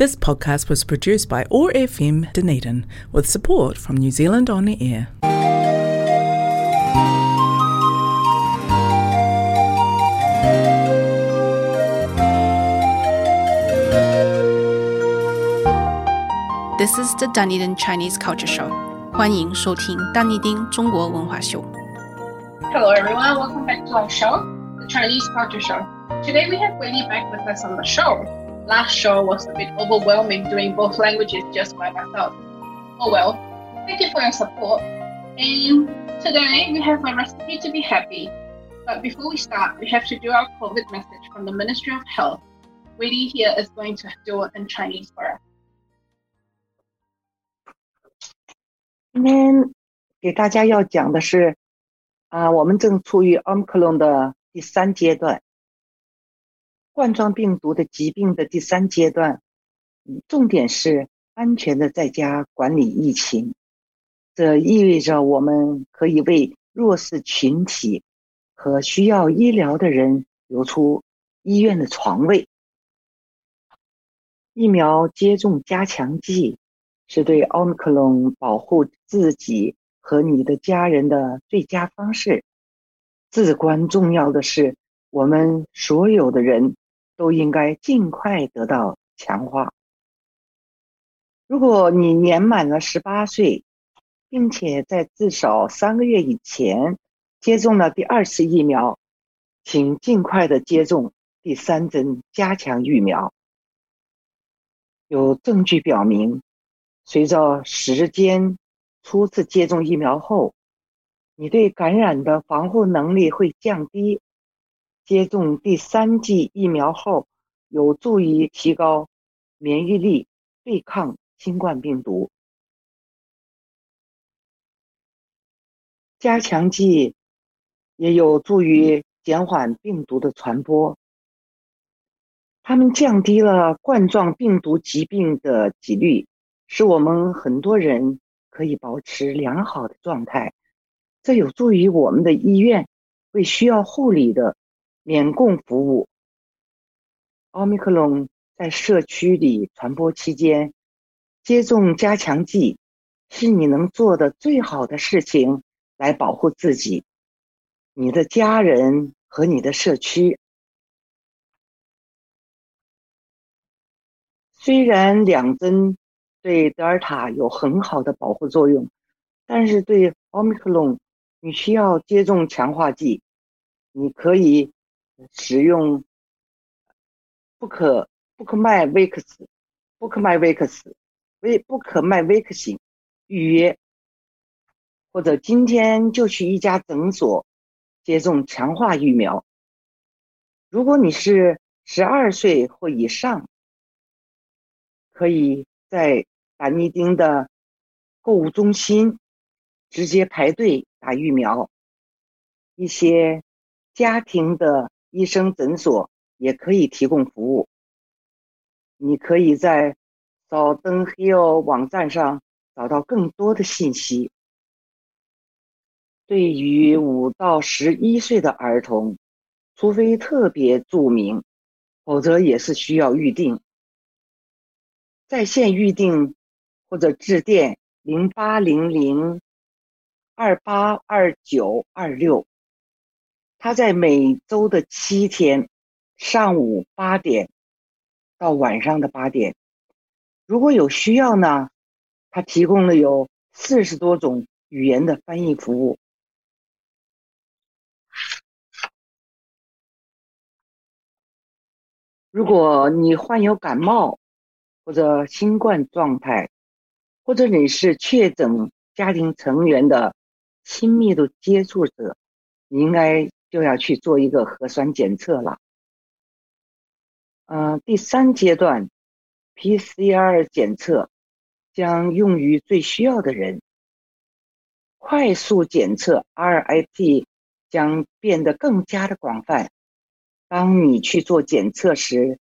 This podcast was produced by ORFM Dunedin with support from New Zealand On Air. This is the Dunedin Chinese Culture Show. 欢迎收听丹尼丁中国文化秀。 Hello, everyone. Welcome back to our show, the Chinese Culture Show. Today we have Willie back with us on the show. Last show was a bit overwhelming doing both languages just by myself. Oh well, thank you for your support. And today we have a recipe to be happy. But before we start, we have to do our COVID message from the Ministry of Health. Willie here is going to do it in Chinese for us. 今天给大家要讲的是，啊，我们正处于奥密克戎的第三阶段， 冠状病毒的疾病的第三阶段，重点是安全的在家管理疫情。这意味着我们可以为弱势群体和需要医疗的人留出医院的床位。疫苗接种加强剂是对奥密克戎保护自己和你的家人的最佳方式。至关重要的是，我们所有的人都应该尽快得到强化。如果你年满了十八岁，并且在至少三个月以前接种了第二次疫苗，请尽快的接种第三针加强疫苗。有证据表明，随着时间初次接种疫苗后，你对感染的防护能力会降低。接种第三剂疫苗后，有助于提高免疫力，对抗新冠病毒。加强剂也有助于减缓病毒的传播。它们降低了冠状病毒疾病的几率，使我们很多人可以保持良好的状态。这有助于我们的医院为需要护理的免供服务。奥密克戎在社区里传播期间，接种加强剂是你能做的最好的事情，来保护自己、你的家人和你的社区。虽然两针对德尔塔有很好的保护作用，但是对奥密克戎，你需要接种强化剂。你可以使用不可不可麦维克斯、不可麦维克斯、维不可麦维克星预约，或者今天就去一家诊所接种强化疫苗。如果你是十二岁或以上，可以在达尼丁的购物中心直接排队打疫苗。一些家庭的医生诊所也可以提供服务。你可以在早登 hill 网站上找到更多的信息。对于五到十一岁的儿童，除非特别注明，否则也是需要预定。在线预订或者致电零八零零二八二九二六。他在每周的七天，上午八点到晚上的八点。如果有需要呢，他提供了有四十多种语言的翻译服务。如果你患有感冒或者新冠状态，或者你是确诊家庭成员的亲密的接触者，你应该就要去做一个核酸检测了。嗯、第三阶段 PCR 检测将用于最需要的人，快速检测 RIT 将变得更加的广泛。当你去做检测时，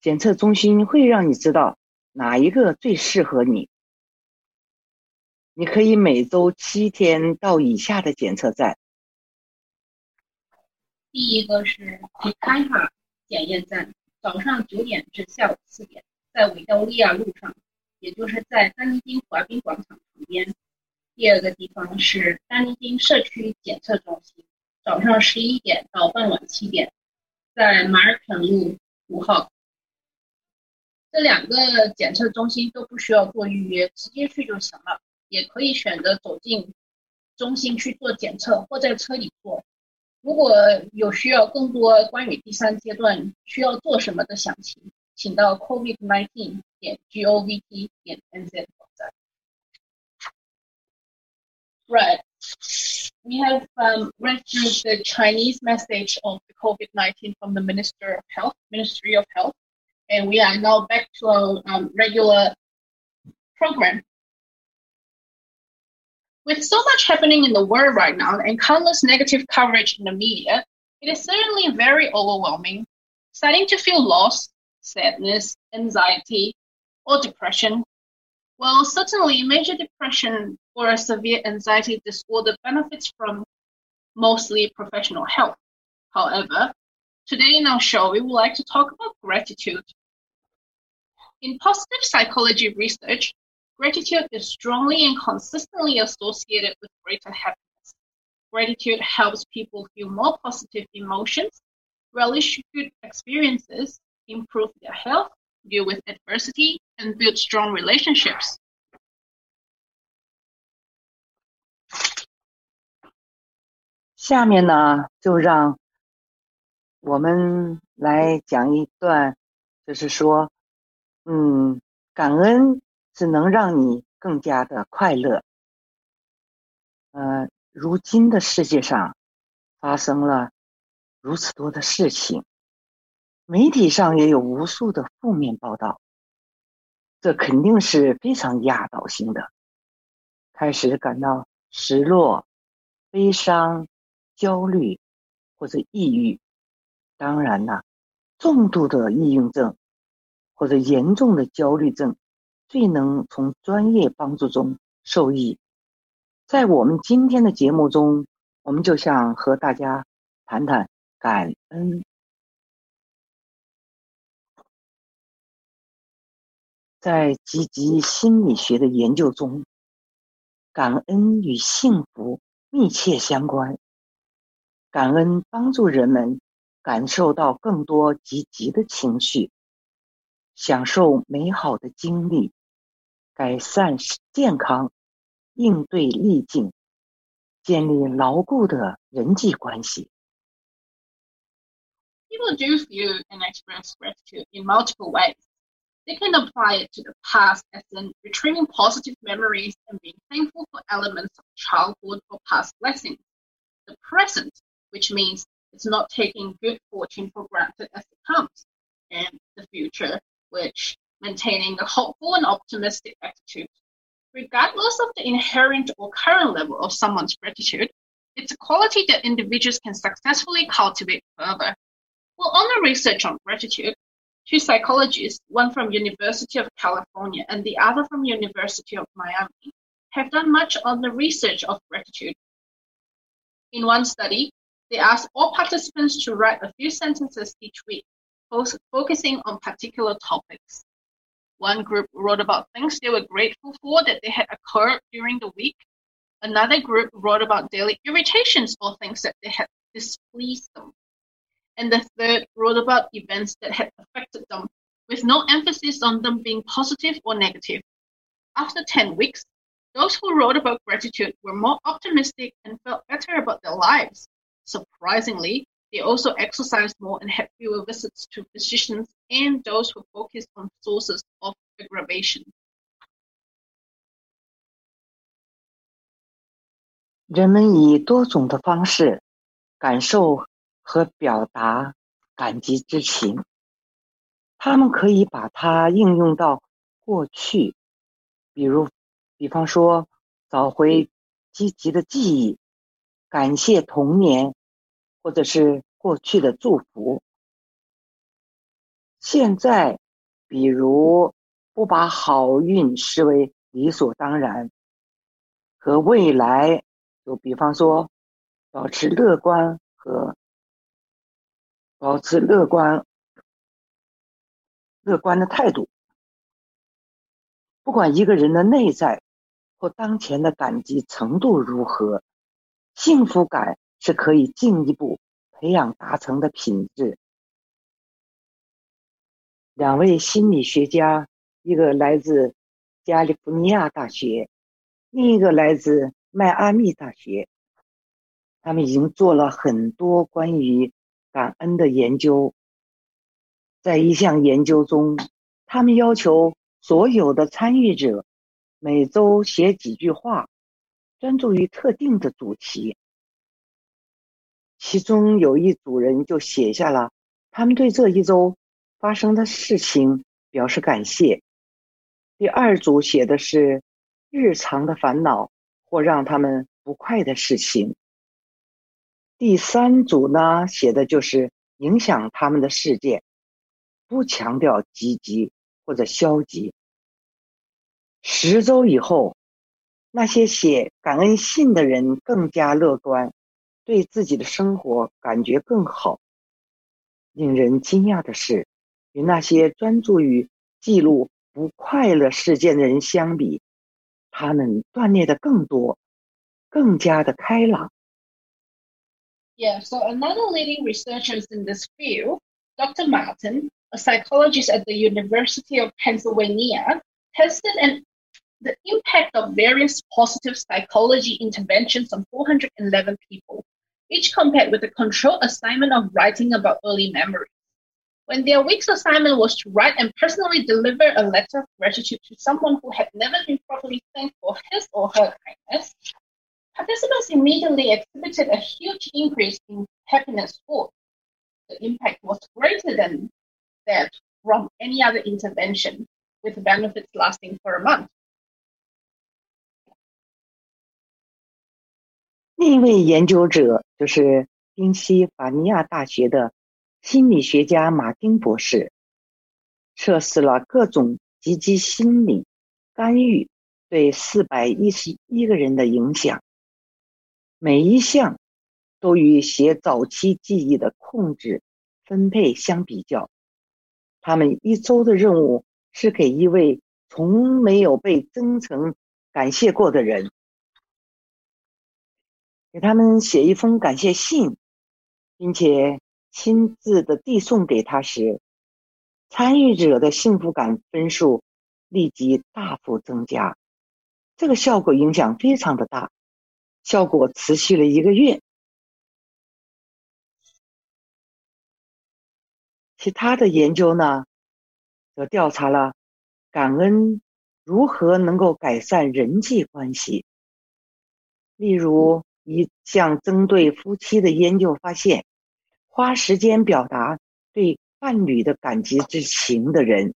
检测中心会让你知道哪一个最适合你。你可以每周七天到以下的检测站。第一个是皮卡塔检验站，早上九点至下午四点；在维多利亚路上，也就是在丹尼丁滑冰广场旁边。第二个地方是丹尼丁社区检测中心，早上十一点到傍晚七点，在马尔肯路五号。这两个检测中心都不需要做预约，直接去就行了。也可以选择走进中心去做检测，或在车里做。如果有需要更多关于第三阶段需要做什么的详情，请到 covid nineteen 点 govt 点 nz 网站。Right. We have um, read through the Chinese message of the COVID 19 from the Minister of Health, Ministry of Health, and we are now back to our um, regular program. With so much happening in the world right now and countless negative coverage in the media, it is certainly very overwhelming. Starting to feel lost, sadness, anxiety, or depression. Well, certainly, major depression or a severe anxiety disorder benefits from mostly professional help. However, today in our show, we would like to talk about gratitude. In positive psychology research, gratitude is strongly and consistently associated with greater happiness. Gratitude helps people feel more positive emotions, relish good experiences, improve their health, deal with adversity, and build strong relationships. 只，能让你更加的快乐。呃，如今的世界上发生了如此多的事情，媒体上也有无数的负面报道，这肯定是非常压倒性的，开始感到失落、悲伤。焦虑或者抑郁，当然了，重度的抑郁症或者严重的焦虑症，最能从专业帮助中受益。在我们今天的节目中，我们就想和大家谈谈感恩。在积极心理学的研究中，感恩与幸福密切相关。感恩帮助人们感受到更多积极的情绪，享受美好的经历，改善健康，应对逆境，建立牢固的人际关系。People do feel and express gratitude in multiple ways. They can apply it to the past as in retrieving positive memories and being thankful for elements of childhood or past blessings. The present which means it's not taking good fortune for granted as it comes, and the future, which maintaining a hopeful and optimistic attitude. Regardless of the inherent or current level of someone's gratitude, it's a quality that individuals can successfully cultivate further. Well, on the research on gratitude, two psychologists, one from University of California and the other from University of Miami, have done much on the research of gratitude. In one study, they asked all participants to write a few sentences each week, focusing on particular topics. One group wrote about things they were grateful for that they had occurred during the week. Another group wrote about daily irritations or things that they had displeased them. And the third wrote about events that had affected them, with no emphasis on them being positive or negative. After 10 weeks, those who wrote about gratitude were more optimistic and felt better about their lives. Surprisingly, they also exercised more and had fewer visits to physicians and those who focused on sources of aggravation. 或者是过去的祝福。现在，比如不把好运视为理所当然，和未来，就比方说，保持乐观和保持乐观乐观的态度。不管一个人的内在或当前的感激程度如何，幸福感是可以进一步培养达成的品质。两位心理学家，一个来自加利福尼亚大学，另一个来自迈阿密大学。他们已经做了很多关于感恩的研究。在一项研究中，他们要求所有的参与者每周写几句话，专注于特定的主题。其中有一组人就写下了他们对这一周发生的事情表示感谢。第二组写的是日常的烦恼或让他们不快的事情。第三组呢，写的就是影响他们的事件，不强调积极或者消极。十周以后，那些写感恩信的人更加乐观，对自己的生活感觉更好。令人惊讶的是，与那些专注于记录不快乐事件的人相比，他们锻炼的更多，更加的开朗。Yeah, so another leading researcher in this field, Dr. Martin, a psychologist at the University of Pennsylvania, tested an, the impact of various positive psychology interventions on 411 people, each compared with a control assignment of writing about early memories. When their week's assignment was to write and personally deliver a letter of gratitude to someone who had never been properly thanked for his or her kindness, Participants immediately exhibited a huge increase in happiness score. The impact was greater than that from any other intervention, with benefits lasting for a month. 另一位研究者就是宾夕法尼亚大学的心理学家马丁博士，测试了各种积极心理干预对四百一十一个人的影响。每一项都与写早期记忆的控制分配相比较。他们一周的任务是给一位从没有被真诚感谢过的人，给他们写一封感谢信，并且亲自的递送给他时，参与者的幸福感分数立即大幅增加。这个效果影响非常的大。效果持续了一个月。其他的研究呢，则调查了感恩如何能够改善人际关系。例如，一项针对夫妻的研究发现，花时间表达对伴侣的感激之情的人，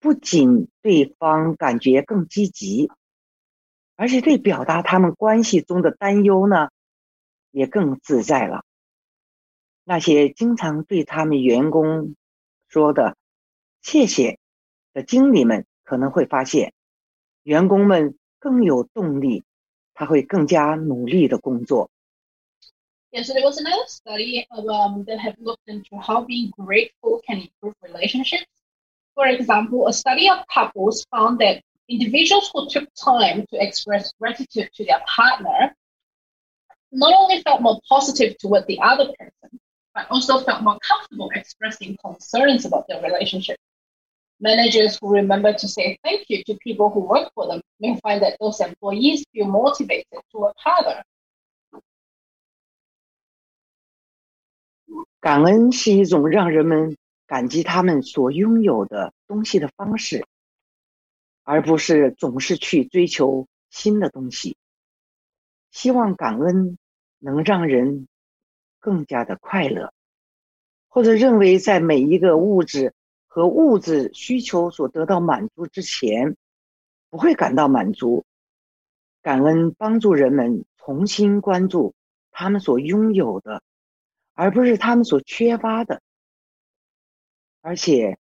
不仅对方感觉更积极。而且对表达他们关系中的担忧呢，也更自在了。那些经常对他们员工说的“谢谢”的经理们可能会发现，员工们更有动力，他会更加努力的工作。Yeah, so there was another study of, um, that have looked into how being grateful can improve relationships. For example, a study of couples found that individuals who took time to express gratitude to their partner not only felt more positive toward the other person, but also felt more comfortable expressing concerns about their relationship. Managers who remember to say thank you to people who work for them may find that those employees feel motivated to work harder. 感恩是一种让人们感激他们所拥有的东西的方式。而不是总是去追求新的东西。希望感恩能让人更加的快乐，或者认为在每一个物质和物质需求所得到满足之前，不会感到满足。感恩帮助人们重新关注他们所拥有的，而不是他们所缺乏的。而且，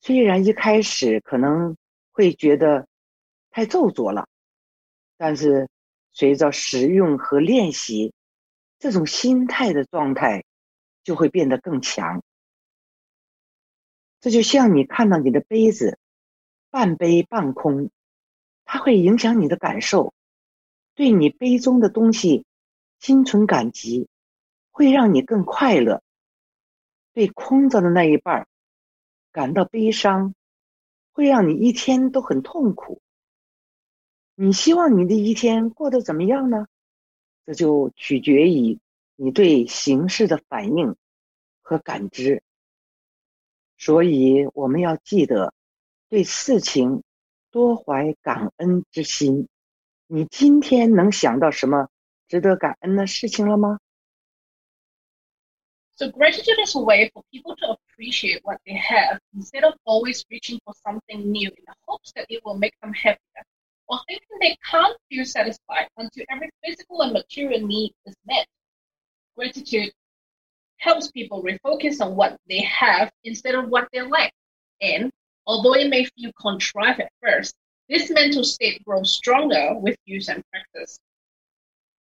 虽然一开始可能。会觉得太做作了，但是随着使用和练习，这种心态的状态就会变得更强。这就像你看到你的杯子半杯半空，它会影响你的感受，对你杯中的东西心存感激，会让你更快乐；对空着的那一半感到悲伤，会让你一天都很痛苦。你希望你的一天过得怎么样呢？这就取决于你对形势的反应和感知。所以我们要记得对事情多怀感恩之心。你今天能想到什么值得感恩的事情了吗？So gratitude is a way for people to appreciate what they have instead of always reaching for something new in the hopes that it will make them happier, or thinking they can't feel satisfied until every physical and material need is met. Gratitude helps people refocus on what they have instead of what they lack. And although it may feel contrived at first, this mental state grows stronger with use and practice.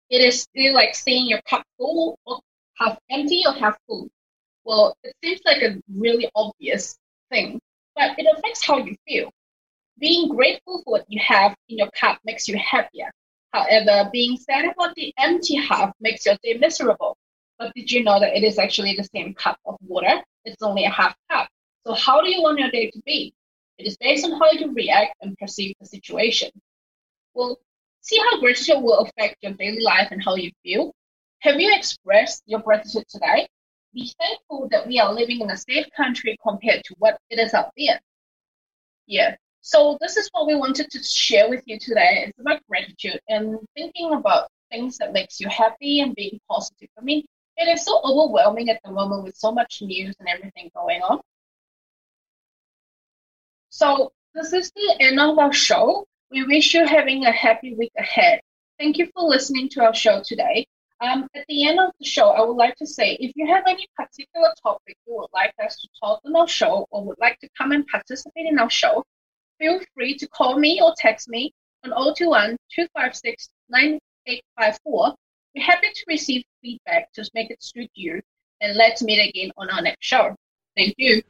It is still like seeing your cup full or half empty or half full. Well, it seems like a really obvious thing, but it affects how you feel. Being grateful for what you have in your cup makes you happier. However, being sad about the empty half makes your day miserable. But did you know that it is actually the same cup of water? It's only a half cup. So how do you want your day to be? It is based on how you react and perceive the situation. Well, see how gratitude will affect your daily life and how you feel. Have you expressed your gratitude today? Be thankful that we are living in a safe country compared to what it is out there. Yeah. So this is what we wanted to share with you today. It's about gratitude and thinking about things that makes you happy and being positive. I mean, it is so overwhelming at the moment with so much news and everything going on. So this is the end of our show. We wish you having a happy week ahead. Thank you for listening to our show today. Um, at the end of the show, I would like to say if you have any particular topic you would like us to talk on our show or would like to come and participate in our show, feel free to call me or text me on 021 256 9854 we're happy to receive feedback to make it suit you, and let's meet again on our next show. Thank you.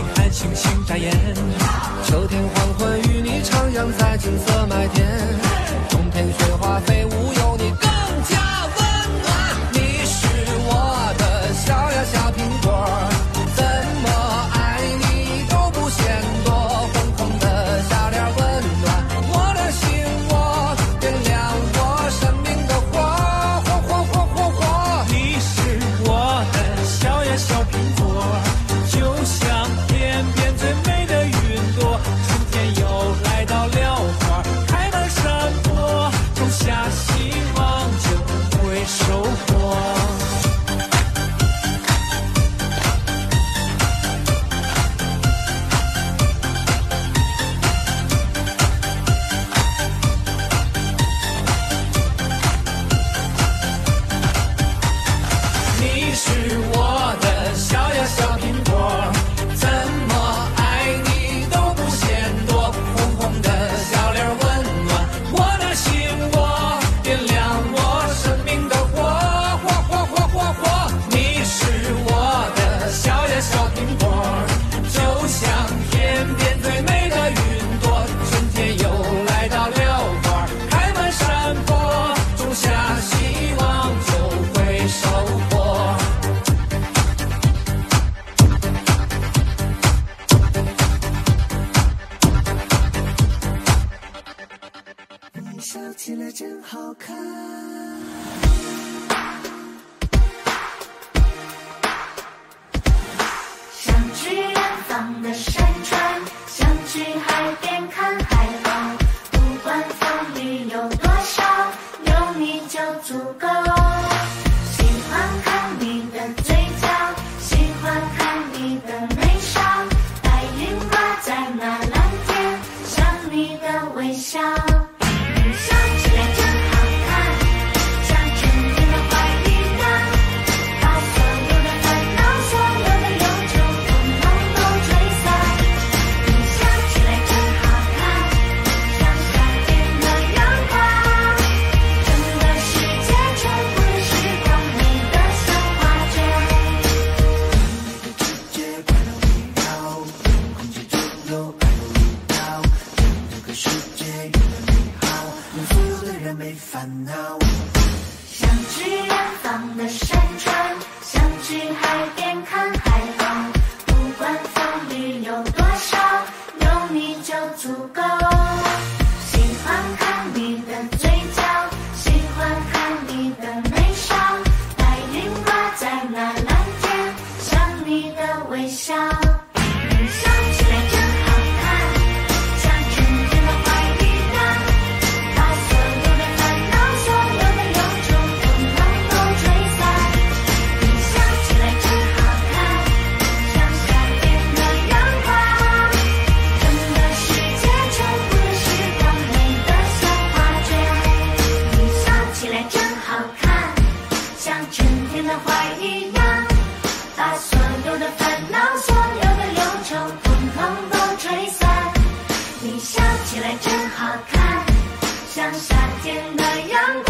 你一起看星星眨眼。秋天黄昏与你徜徉在金色麦田，一个微笑。像夏天的阳光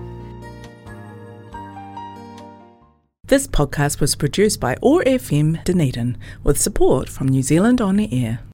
This podcast was produced by ORFM Dunedin with support from New Zealand On the Air.